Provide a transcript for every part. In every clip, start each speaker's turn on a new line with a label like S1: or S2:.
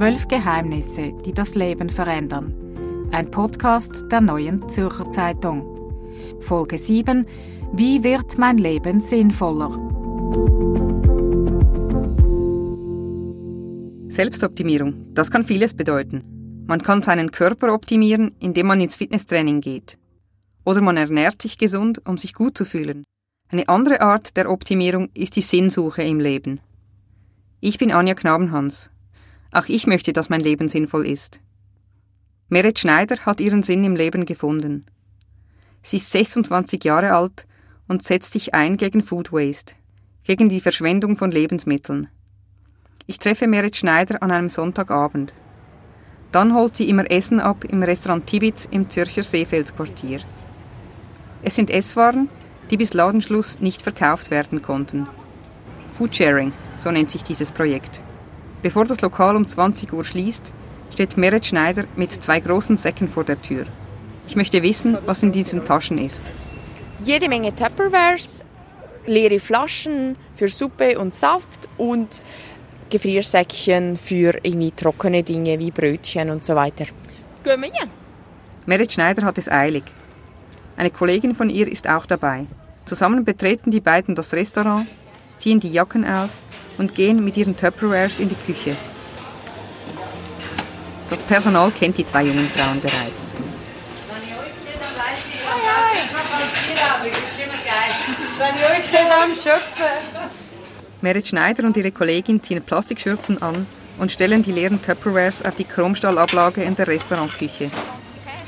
S1: Zwölf Geheimnisse, die das Leben verändern. Ein Podcast der neuen Zürcher Zeitung. Folge 7. Wie wird mein Leben sinnvoller?
S2: Selbstoptimierung, das kann vieles bedeuten. Man kann seinen Körper optimieren, indem man ins Fitnesstraining geht. Oder man ernährt sich gesund, um sich gut zu fühlen. Eine andere Art der Optimierung ist die Sinnsuche im Leben. Ich bin Anja Knabenhans. Auch ich möchte, dass mein Leben sinnvoll ist. Meret Schneider hat ihren Sinn im Leben gefunden. Sie ist 26 Jahre alt und setzt sich ein gegen Food Waste, gegen die Verschwendung von Lebensmitteln. Ich treffe Meret Schneider an einem Sonntagabend. Dann holt sie immer Essen ab im Restaurant Tibitz im Zürcher Seefeldquartier. Es sind Esswaren, die bis Ladenschluss nicht verkauft werden konnten. Foodsharing, so nennt sich dieses Projekt. Bevor das Lokal um 20 Uhr schließt, steht Meret Schneider mit zwei großen Säcken vor der Tür. Ich möchte wissen, was in diesen Taschen ist.
S3: Jede Menge Tupperwares, leere Flaschen für Suppe und Saft und Gefriersäckchen für irgendwie trockene Dinge wie Brötchen und so weiter. Gehen wir hin.
S2: Merit Schneider hat es eilig. Eine Kollegin von ihr ist auch dabei. Zusammen betreten die beiden das Restaurant, ziehen die Jacken aus und gehen mit ihren Tupperwares in die Küche. Das Personal kennt die zwei jungen Frauen bereits. Merit Schneider und ihre Kollegin ziehen Plastikschürzen an und stellen die leeren Tupperwares auf die Chromstahlablage in der Restaurantküche.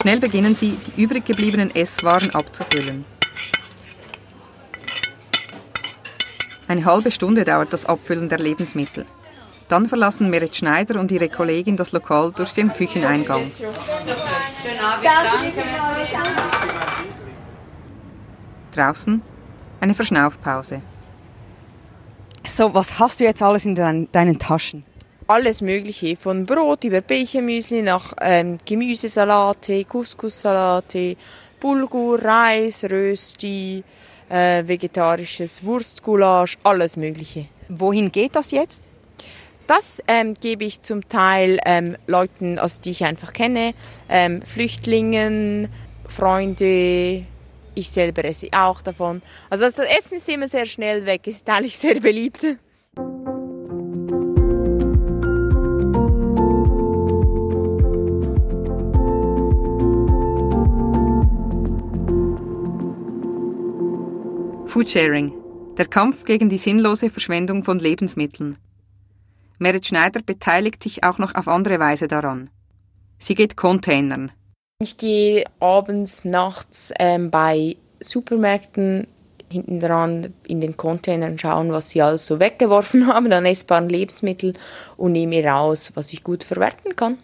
S2: Schnell beginnen sie, die übrig gebliebenen Esswaren abzufüllen. Eine halbe Stunde dauert das Abfüllen der Lebensmittel. Dann verlassen Merit Schneider und ihre Kollegin das Lokal durch den Kücheneingang. Draußen eine Verschnaufpause.
S4: So, was hast du jetzt alles in dein, deinen Taschen?
S3: Alles Mögliche, von Brot über Bechermüsli nach ähm, Gemüsesalate, Couscous-Salate, Bulgur, Reis, Rösti, äh, vegetarisches Wurstgulasch, alles Mögliche.
S4: Wohin geht das jetzt?
S3: Das ähm, gebe ich zum Teil ähm, Leuten, also die ich einfach kenne, ähm, Flüchtlingen, Freunde, ich selber esse auch davon. Also das Essen ist immer sehr schnell weg, ist eigentlich sehr beliebt.
S2: Foodsharing. Der Kampf gegen die sinnlose Verschwendung von Lebensmitteln. Merit Schneider beteiligt sich auch noch auf andere Weise daran. Sie geht Containern,
S3: ich gehe abends, nachts ähm, bei Supermärkten hinten dran in den Containern schauen, was sie alles so weggeworfen haben an essbaren Lebensmitteln und nehme raus, was ich gut verwerten kann.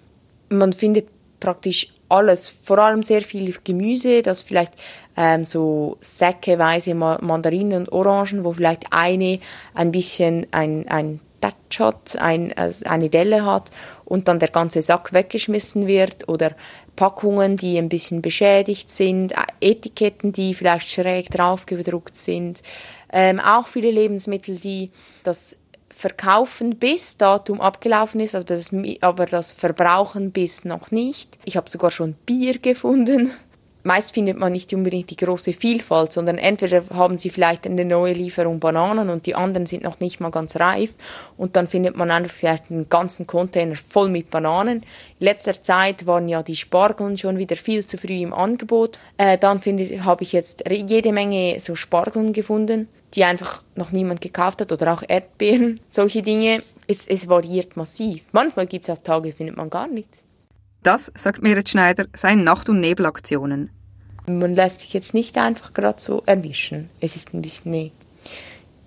S3: Man findet praktisch alles, vor allem sehr viel Gemüse, das vielleicht ähm, so säckeweise Mandarinen und Orangen, wo vielleicht eine ein bisschen ein, ein Touch hat, ein, also eine Delle hat und dann der ganze Sack weggeschmissen wird oder Packungen, die ein bisschen beschädigt sind, Etiketten, die vielleicht schräg drauf gedruckt sind, ähm, auch viele Lebensmittel, die das Verkaufen bis Datum abgelaufen ist, aber das, aber das Verbrauchen bis noch nicht. Ich habe sogar schon Bier gefunden, meist findet man nicht unbedingt die große Vielfalt, sondern entweder haben sie vielleicht eine neue Lieferung Bananen und die anderen sind noch nicht mal ganz reif und dann findet man einfach vielleicht einen ganzen Container voll mit Bananen. In letzter Zeit waren ja die Spargeln schon wieder viel zu früh im Angebot. Äh, dann habe ich jetzt jede Menge so Spargeln gefunden, die einfach noch niemand gekauft hat oder auch Erdbeeren, solche Dinge. Es, es variiert massiv. Manchmal gibt es auch Tage, findet man gar nichts.
S2: Das, sagt Merit Schneider, seien Nacht- und Nebelaktionen.
S3: Man lässt sich jetzt nicht einfach gerade so erwischen. Es ist ein bisschen eine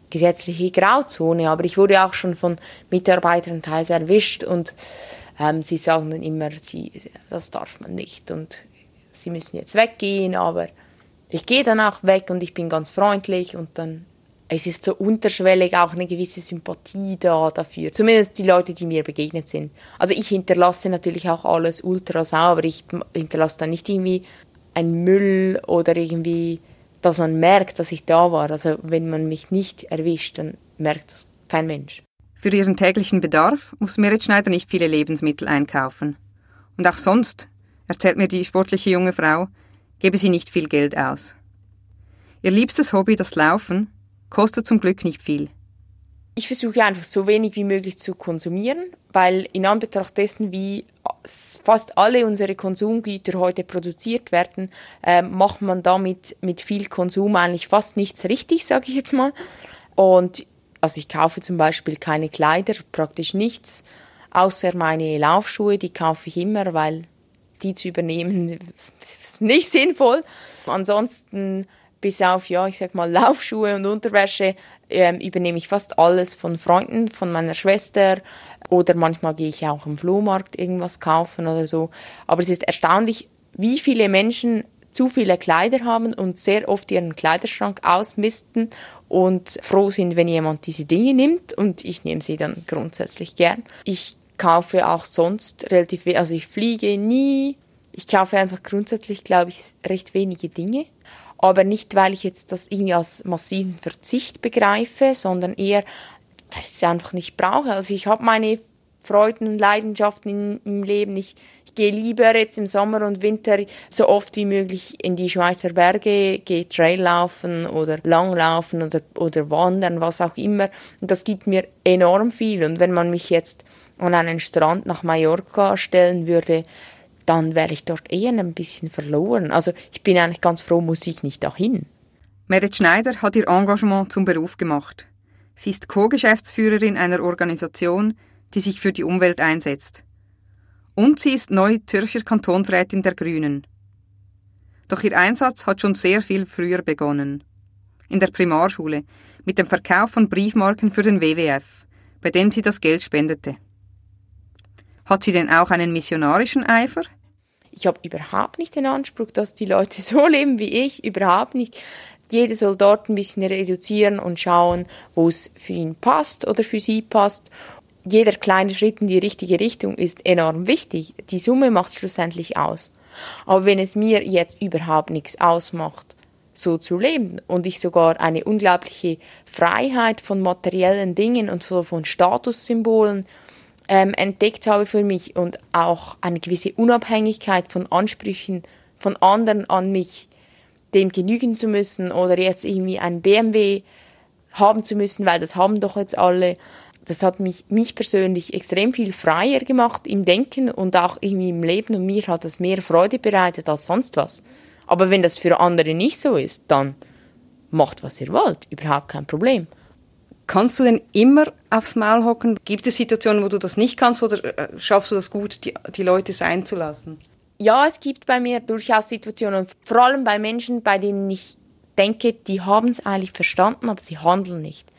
S3: gesetzliche Grauzone, aber ich wurde auch schon von Mitarbeitern teils erwischt und ähm, sie sagen dann immer, sie, das darf man nicht und sie müssen jetzt weggehen, aber ich gehe dann auch weg und ich bin ganz freundlich und dann es ist so unterschwellig auch eine gewisse Sympathie da dafür. Zumindest die Leute, die mir begegnet sind. Also ich hinterlasse natürlich auch alles ultra sauber. Ich hinterlasse da nicht irgendwie ein Müll oder irgendwie, dass man merkt, dass ich da war. Also wenn man mich nicht erwischt, dann merkt das kein Mensch.
S2: Für ihren täglichen Bedarf muss Merit Schneider nicht viele Lebensmittel einkaufen. Und auch sonst, erzählt mir die sportliche junge Frau, gebe sie nicht viel Geld aus. Ihr liebstes Hobby, das Laufen, kostet zum Glück nicht viel.
S3: Ich versuche einfach so wenig wie möglich zu konsumieren, weil in Anbetracht dessen, wie fast alle unsere Konsumgüter heute produziert werden, äh, macht man damit mit viel Konsum eigentlich fast nichts richtig, sage ich jetzt mal. Und also ich kaufe zum Beispiel keine Kleider, praktisch nichts, außer meine Laufschuhe, die kaufe ich immer, weil die zu übernehmen ist nicht sinnvoll. Ansonsten bis auf, ja, ich sag mal, Laufschuhe und Unterwäsche ähm, übernehme ich fast alles von Freunden, von meiner Schwester oder manchmal gehe ich auch im Flohmarkt irgendwas kaufen oder so. Aber es ist erstaunlich, wie viele Menschen zu viele Kleider haben und sehr oft ihren Kleiderschrank ausmisten und froh sind, wenn jemand diese Dinge nimmt und ich nehme sie dann grundsätzlich gern. Ich kaufe auch sonst relativ, also ich fliege nie, ich kaufe einfach grundsätzlich, glaube ich, recht wenige Dinge aber nicht, weil ich jetzt das irgendwie als massiven Verzicht begreife, sondern eher, weil ich es einfach nicht brauche. Also ich habe meine Freuden und Leidenschaften in, im Leben. Ich, ich gehe lieber jetzt im Sommer und Winter so oft wie möglich in die Schweizer Berge, gehe Traillaufen oder Langlaufen oder, oder Wandern, was auch immer. Und das gibt mir enorm viel. Und wenn man mich jetzt an einen Strand nach Mallorca stellen würde, dann wäre ich dort eher ein bisschen verloren. Also ich bin eigentlich ganz froh, muss ich nicht dahin.
S2: Merit Schneider hat ihr Engagement zum Beruf gemacht. Sie ist Co-Geschäftsführerin einer Organisation, die sich für die Umwelt einsetzt. Und sie ist neu Zürcher Kantonsrätin der Grünen. Doch ihr Einsatz hat schon sehr viel früher begonnen. In der Primarschule, mit dem Verkauf von Briefmarken für den WWF, bei dem sie das Geld spendete. Hat sie denn auch einen missionarischen Eifer?
S3: Ich habe überhaupt nicht den Anspruch, dass die Leute so leben wie ich, überhaupt nicht. Jeder soll dort ein bisschen reduzieren und schauen, wo es für ihn passt oder für sie passt. Jeder kleine Schritt in die richtige Richtung ist enorm wichtig. Die Summe macht schlussendlich aus. Aber wenn es mir jetzt überhaupt nichts ausmacht, so zu leben und ich sogar eine unglaubliche Freiheit von materiellen Dingen und so von Statussymbolen ähm, entdeckt habe für mich und auch eine gewisse Unabhängigkeit von Ansprüchen von anderen an mich, dem genügen zu müssen oder jetzt irgendwie ein BMW haben zu müssen, weil das haben doch jetzt alle. Das hat mich, mich persönlich extrem viel freier gemacht im Denken und auch irgendwie im Leben und mir hat das mehr Freude bereitet als sonst was. Aber wenn das für andere nicht so ist, dann macht was ihr wollt, überhaupt kein Problem.
S2: Kannst du denn immer aufs Maul hocken? Gibt es Situationen, wo du das nicht kannst oder äh, schaffst du das gut, die, die Leute sein zu lassen?
S3: Ja, es gibt bei mir durchaus Situationen, vor allem bei Menschen, bei denen ich denke, die haben es eigentlich verstanden, aber sie handeln nicht.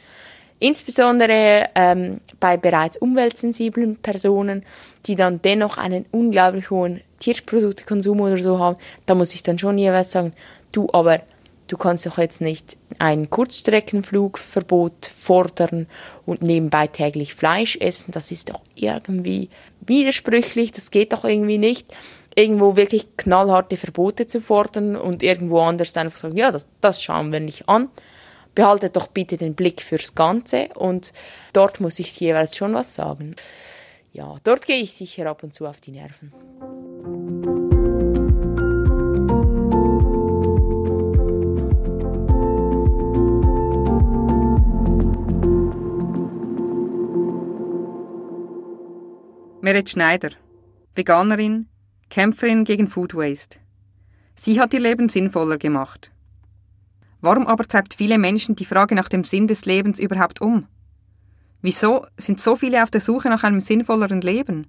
S3: Insbesondere ähm, bei bereits umweltsensiblen Personen, die dann dennoch einen unglaublich hohen Tierproduktekonsum oder so haben, da muss ich dann schon jeweils sagen, du, aber Du kannst doch jetzt nicht ein Kurzstreckenflugverbot fordern und nebenbei täglich Fleisch essen. Das ist doch irgendwie widersprüchlich. Das geht doch irgendwie nicht. Irgendwo wirklich knallharte Verbote zu fordern und irgendwo anders einfach sagen, ja, das, das schauen wir nicht an. Behaltet doch bitte den Blick fürs Ganze und dort muss ich jeweils schon was sagen. Ja, dort gehe ich sicher ab und zu auf die Nerven.
S2: Meret Schneider, Veganerin, Kämpferin gegen Food Waste. Sie hat ihr Leben sinnvoller gemacht. Warum aber treibt viele Menschen die Frage nach dem Sinn des Lebens überhaupt um? Wieso sind so viele auf der Suche nach einem sinnvolleren Leben?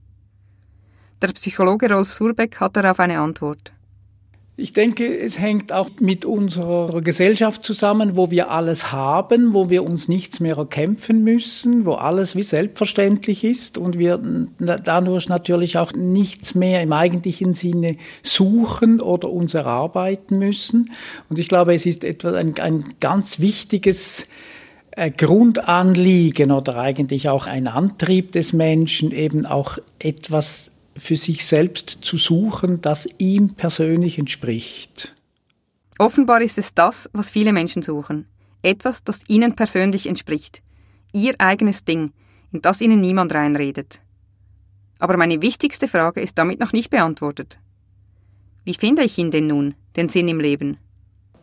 S2: Der Psychologe Rolf Surbeck hat darauf eine Antwort.
S5: Ich denke, es hängt auch mit unserer Gesellschaft zusammen, wo wir alles haben, wo wir uns nichts mehr erkämpfen müssen, wo alles wie selbstverständlich ist und wir dadurch natürlich auch nichts mehr im eigentlichen Sinne suchen oder uns erarbeiten müssen. Und ich glaube, es ist etwas, ein, ein ganz wichtiges äh, Grundanliegen oder eigentlich auch ein Antrieb des Menschen, eben auch etwas für sich selbst zu suchen, das ihm persönlich entspricht.
S2: Offenbar ist es das, was viele Menschen suchen. Etwas, das ihnen persönlich entspricht. Ihr eigenes Ding, in das ihnen niemand reinredet. Aber meine wichtigste Frage ist damit noch nicht beantwortet. Wie finde ich ihn denn nun, den Sinn im Leben?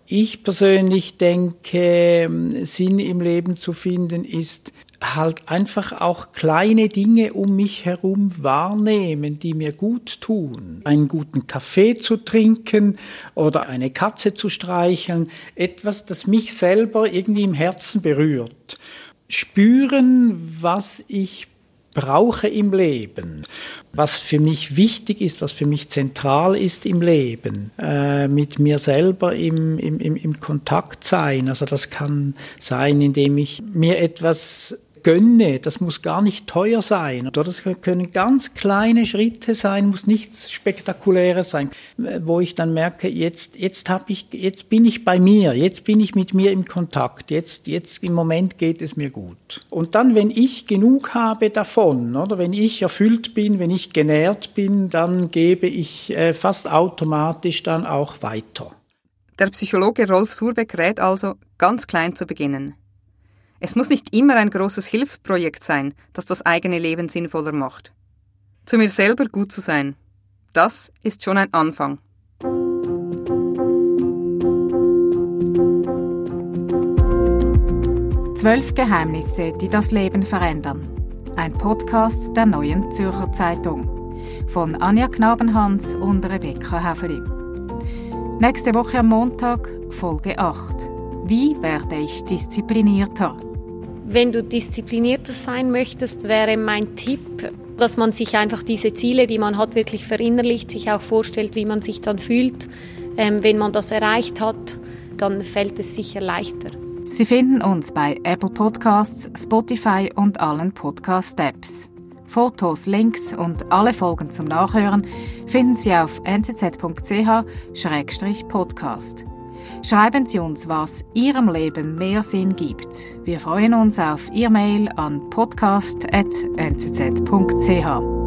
S5: Ich persönlich denke, Sinn im Leben zu finden ist halt einfach auch kleine Dinge um mich herum wahrnehmen, die mir gut tun. Einen guten Kaffee zu trinken oder eine Katze zu streicheln, etwas, das mich selber irgendwie im Herzen berührt. Spüren, was ich brauche im Leben, was für mich wichtig ist, was für mich zentral ist im Leben, äh, mit mir selber im, im, im Kontakt sein. Also das kann sein, indem ich mir etwas gönne, das muss gar nicht teuer sein. Oder das können ganz kleine Schritte sein, muss nichts Spektakuläres sein, wo ich dann merke, jetzt, jetzt habe ich, jetzt bin ich bei mir, jetzt bin ich mit mir im Kontakt, jetzt, jetzt im Moment geht es mir gut. Und dann, wenn ich genug habe davon, oder wenn ich erfüllt bin, wenn ich genährt bin, dann gebe ich äh, fast automatisch dann auch weiter.
S2: Der Psychologe Rolf Surbeck rät also, ganz klein zu beginnen. Es muss nicht immer ein großes Hilfsprojekt sein, das das eigene Leben sinnvoller macht. Zu mir selber gut zu sein, das ist schon ein Anfang.
S1: Zwölf Geheimnisse, die das Leben verändern. Ein Podcast der Neuen Zürcher Zeitung. Von Anja Knabenhans und Rebecca Häfeli. Nächste Woche am Montag, Folge 8. Wie werde ich disziplinierter?
S6: Wenn du disziplinierter sein möchtest, wäre mein Tipp, dass man sich einfach diese Ziele, die man hat, wirklich verinnerlicht, sich auch vorstellt, wie man sich dann fühlt. Ähm, wenn man das erreicht hat, dann fällt es sicher leichter.
S1: Sie finden uns bei Apple Podcasts, Spotify und allen Podcast-Apps. Fotos, Links und alle Folgen zum Nachhören finden Sie auf nzz.ch-podcast. Schreiben Sie uns, was Ihrem Leben mehr Sinn gibt. Wir freuen uns auf Ihr Mail an podcast.nzz.ch.